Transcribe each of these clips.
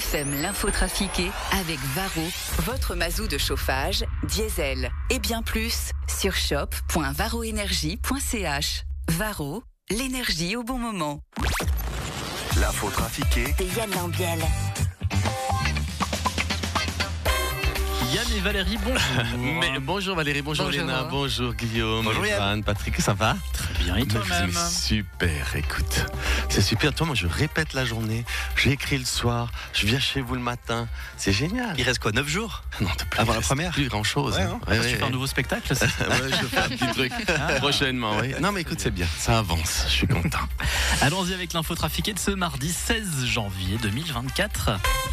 LFM l'info trafiquée avec Varro, votre mazou de chauffage, diesel et bien plus sur shop.varroénergie.ch. Varro, l'énergie au bon moment. L'info trafiquée de Yann Lambiel. Yann et Valérie, bonjour. Mais bonjour Valérie, bonjour, Bonjour. Léna, bonjour Guillaume, Bonjour Yann. Patrick, ça va? Très bien, et toi-même? Super, écoute, c'est super. Toi, moi, je répète la journée, j'écris le soir, je viens chez vous le matin, c'est génial. Il reste quoi 9 jours? Non, t'as plus Avant la reste première? Plus grand chose. Ouais, hein. Tu fais un nouveau spectacle ça? Ouais, je fais un petit truc prochainement. Oui. Non, mais écoute, c'est bien, ça avance, je suis content. Allons-y avec l'info trafiquée de ce mardi 16 janvier 2024.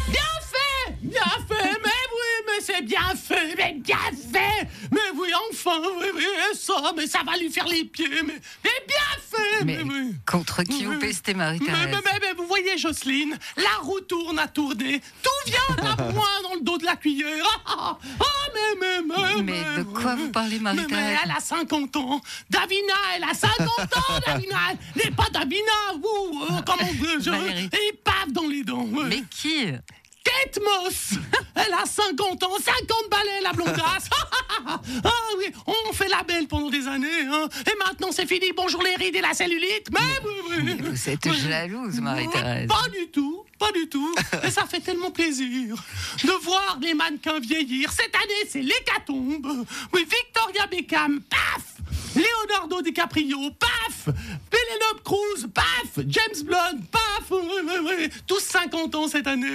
Bien fait Bien fait Mais oui, mais c'est bien fait Mais bien fait Mais oui, enfin, oui, oui, ça, mais ça va lui faire les pieds, mais, mais bien Mais contre qui vous pestez, Marie-Thérèse mais, mais vous voyez, Jocelyne, la roue tourne à tourner. Tout vient à point dans le dos de la cuillère. Ah, ah, ah, mais, mais, mais, Mais de quoi vous parlez, Marie-Thérèse elle a 50 ans. Davina, elle a 50 ans, Davina. Elle n'est pas Davina, vous, euh, comment je, je, et paf dans les dents. ouais. Mais qui? Kate Moss Elle a 50 ans, 50 balais la blondasse Ah oui, on fait la belle pendant des années, hein. Et maintenant c'est fini, bonjour les rides et la cellulite Mais, Vous êtes jalouse, Marie-Thérèse. Pas du tout, pas du tout. Et ça fait tellement plaisir de voir les mannequins vieillir. Cette année, c'est l'hécatombe. Oui, Victoria Beckham, paf Leonardo DiCaprio, paf Penelope Cruz, paf James Blunt, paf. Tous 50 ans cette année.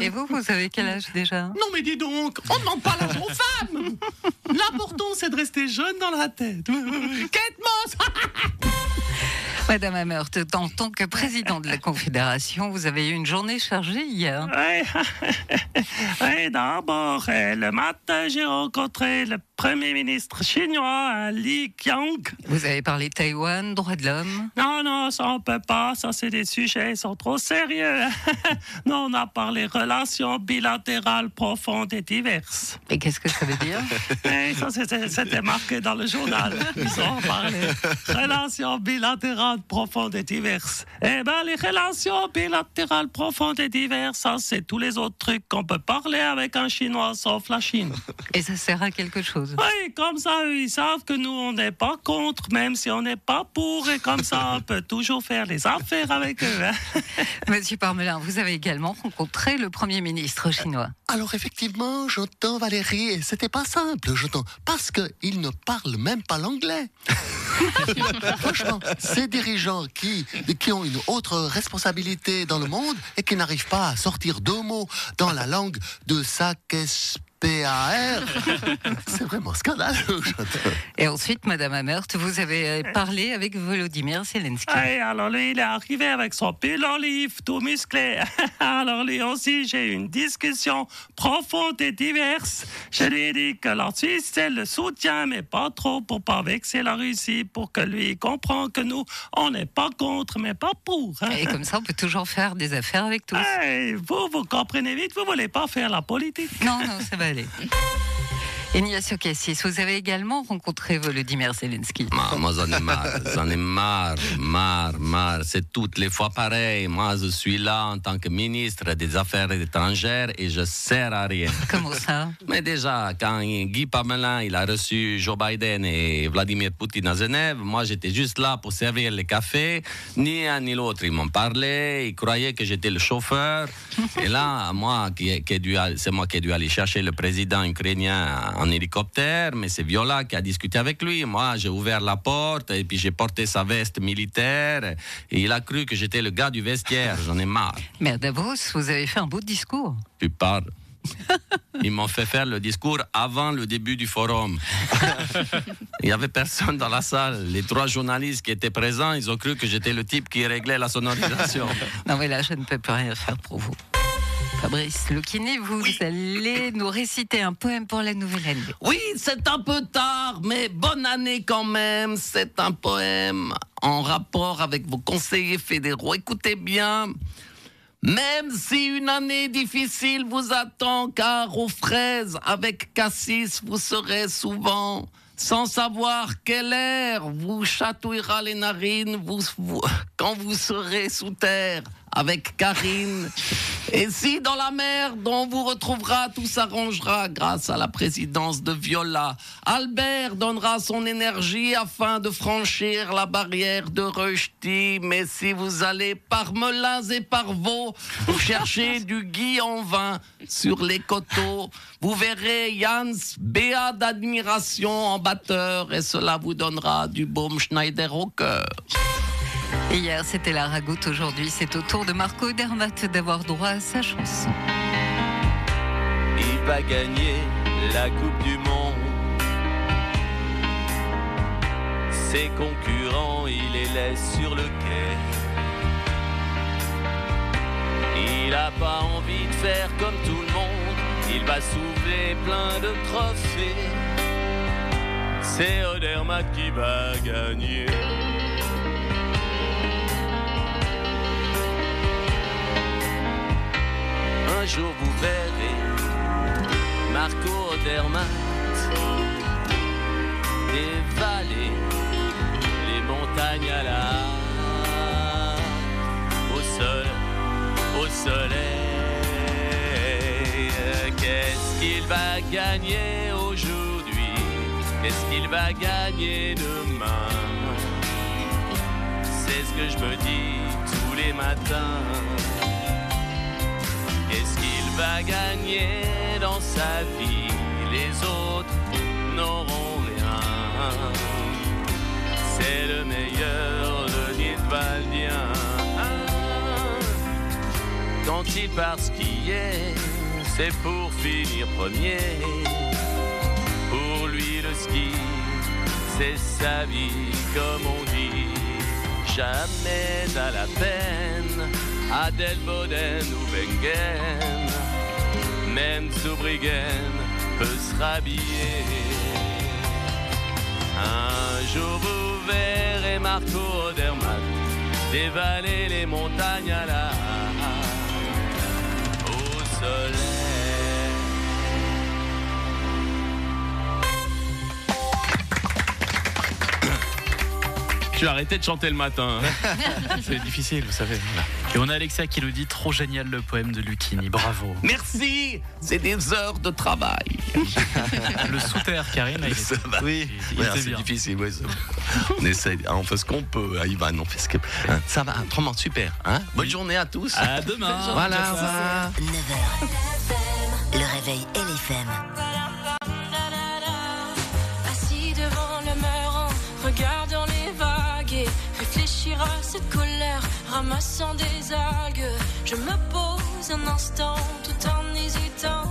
Et vous, vous avez quel âge déjà? Non mais dis donc, on ne demande pas l'âge aux femmes L'important c'est de rester jeune dans la tête. Kate Moss Madame Amert, en tant que président de la Confédération, vous avez eu une journée chargée hier. Oui, oui d'abord, euh, le matin, j'ai rencontré le Premier ministre chinois, Li Qiang. Vous avez parlé Taïwan, droits de l'homme. Non, non, ça on peut pas, ça c'est des sujets, ils sont trop sérieux. non, on a parlé relations bilatérales profondes et diverses. Et qu'est-ce que ça veut dire? Ça, c'était c'était marqué dans le journal. Ils ont parlé. Relations bilatérales profondes et diverses. Eh ben, les relations bilatérales profondes et diverses, ça, c'est tous les autres trucs qu'on peut parler avec un Chinois sauf la Chine. Et ça sert à quelque chose Oui, comme ça, eux, ils savent que nous, on n'est pas contre, même si on n'est pas pour. Et comme ça, on peut toujours faire les affaires avec eux. hein. Monsieur Parmelin, vous avez également rencontré le Premier ministre chinois. Alors effectivement, j'entends Valérie, et c'était pas simple, j'entends, parce qu'il ne parle même pas l'anglais. Franchement, ces dirigeants qui, ont une autre responsabilité dans le monde et qui n'arrivent pas à sortir deux mots dans la langue de sa PAR, c'est vraiment scandaleux. Et ensuite, Madame Amert, vous avez euh, parlé avec Volodymyr Zelensky. Ouais, alors lui, il est arrivé avec son pull olive tout musclé. Alors lui aussi, j'ai eu une discussion profonde et diverse. Je lui ai dit que la Suisse, elle le soutient, mais pas trop pour pas vexer la Russie, pour que lui comprenne que nous, on n'est pas contre, mais pas pour. hein. Et comme ça, on peut toujours faire des affaires avec tous. Hey, vous, vous comprenez vite, vous voulez pas faire la politique. Non, non, ça va aller. Ignacio Cassis, vous avez également rencontré Volodymyr Zelensky. Moi, moi, j'en ai marre, j'en ai marre, marre, marre. C'est toutes les fois pareil. Moi, je suis là en tant que ministre des Affaires étrangères et je sers à rien. Comment ça? Mais déjà, quand Guy Parmelin il a reçu Joe Biden et Vladimir Poutine à Genève, moi j'étais juste là pour servir les cafés. Ni un ni l'autre, ils m'ont parlé, ils croyaient que j'étais le chauffeur. Et là, moi, qui, qui c'est moi qui ai dû aller chercher le président ukrainien en hélicoptère, mais c'est Viola qui a discuté avec lui. Moi, j'ai ouvert la porte et puis j'ai porté sa veste militaire et il a cru que j'étais le gars du vestiaire. J'en ai marre. Mais à Davos, vous avez fait un beau discours. Tu parles. Ils m'ont fait faire le discours avant le début du forum. Il n'y avait personne dans la salle. Les trois journalistes qui étaient présents, ils ont cru que j'étais le type qui réglait la sonorisation. Non, mais là, je ne peux plus rien faire pour vous. Fabrice Lucchini, vous allez nous réciter un poème pour la nouvelle année. Oui, c'est un peu tard, mais bonne année quand même. C'est un poème en rapport avec vos conseillers fédéraux. Écoutez bien. Même si une année difficile vous attend, car aux fraises avec cassis vous serez souvent, sans savoir quel air vous chatouillera les narines vous, vous- quand vous serez sous terre, avec Karine. Et si dans la merde on vous retrouvera, tout s'arrangera grâce à la présidence de Viola. Albert donnera son énergie afin de franchir la barrière de Rushdie. Mais si vous allez par Melun et par Vaux pour chercher du Guy en vin sur les coteaux, vous verrez Jans béat d'admiration en batteur et cela vous donnera du baume Schneider au cœur. Hier, c'était la ragoute. Aujourd'hui, c'est au tour de Marco Dermat d'avoir droit à sa chanson. Il va gagner la Coupe du Monde. Ses concurrents, il les laisse sur le quai. Il a pas envie de faire comme tout le monde. Il va soulever plein de trophées. C'est Odermatt qui va gagner. Jour vous verrez Marco Odermatt dévaler les montagnes à la au sol, au soleil. Qu'est-ce qu'il va gagner aujourd'hui? Qu'est-ce qu'il va gagner demain? C'est ce que je me dis tous les matins. Qu'est-ce qu'il va gagner dans sa vie? Les autres n'auront rien. C'est le meilleur de Nidwaldien. Quand il part skier, c'est pour finir premier. Pour lui, le ski, c'est sa vie, comme on dit. Jamais à la peine, à Delboden ou Wengen. Même Soubrigen peut se rhabiller. Un jour vous verrez Marco Odermatt dévaler les montagnes à la au. Tu as arrêté de chanter le matin. hein. C'est difficile, vous savez. Et on a Alexia qui nous dit trop génial le poème de Lucchini. Bravo. Merci, c'est des heures de travail. Le sous-terre, Karine. il Oui, Ouais, c'est difficile. ouais, on essaie, hein, on fait ce qu'on peut, hein, Ivan. On fait ce que, hein, ça va, vraiment super. Hein Bonne journée à tous. À demain. voilà. au revoir. 9h. Le réveil LFM. Cette colère, ramassant des algues. Je me pose un instant tout en hésitant.